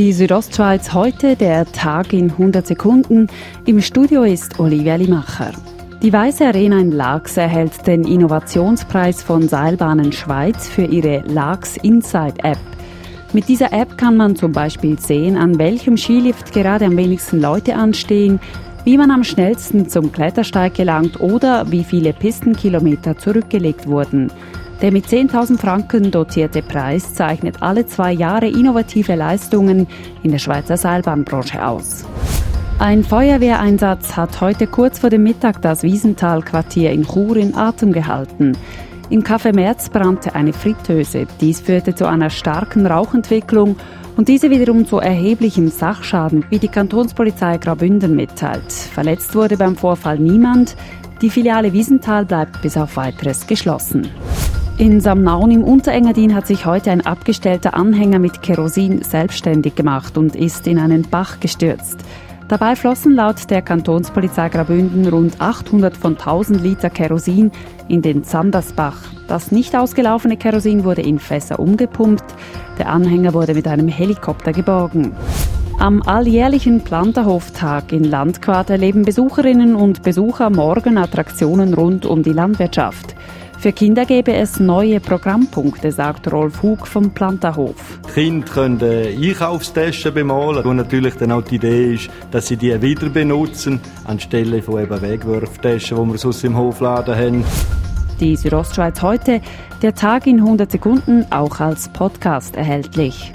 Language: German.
Die Südostschweiz heute, der Tag in 100 Sekunden. Im Studio ist Olivia Limacher. Die Weiße Arena in Laax erhält den Innovationspreis von Seilbahnen Schweiz für ihre Laax Inside App. Mit dieser App kann man zum Beispiel sehen, an welchem Skilift gerade am wenigsten Leute anstehen, wie man am schnellsten zum Klettersteig gelangt oder wie viele Pistenkilometer zurückgelegt wurden. Der mit 10.000 Franken dotierte Preis zeichnet alle zwei Jahre innovative Leistungen in der Schweizer Seilbahnbranche aus. Ein Feuerwehreinsatz hat heute kurz vor dem Mittag das Wiesental-Quartier in Chur in Atem gehalten. Im Café Merz brannte eine Fritteuse. Dies führte zu einer starken Rauchentwicklung und diese wiederum zu erheblichem Sachschaden, wie die Kantonspolizei Graubünden mitteilt. Verletzt wurde beim Vorfall niemand. Die Filiale Wiesental bleibt bis auf weiteres geschlossen. In Samnaun im Unterengadin hat sich heute ein abgestellter Anhänger mit Kerosin selbstständig gemacht und ist in einen Bach gestürzt. Dabei flossen laut der Kantonspolizei Graubünden rund 800 von 1000 Liter Kerosin in den Zandersbach. Das nicht ausgelaufene Kerosin wurde in Fässer umgepumpt. Der Anhänger wurde mit einem Helikopter geborgen. Am alljährlichen Planterhoftag in Landquart erleben Besucherinnen und Besucher morgen Attraktionen rund um die Landwirtschaft. Für Kinder gäbe es neue Programmpunkte, sagt Rolf Hug vom Planterhof. Die Kinder können äh, Einkaufstaschen bemalen und natürlich dann auch die Idee ist, dass sie die wieder benutzen, anstelle von eben Wegwerftaschen, die wir sonst im Hofladen haben. Die Südostschweiz heute, der Tag in 100 Sekunden, auch als Podcast erhältlich.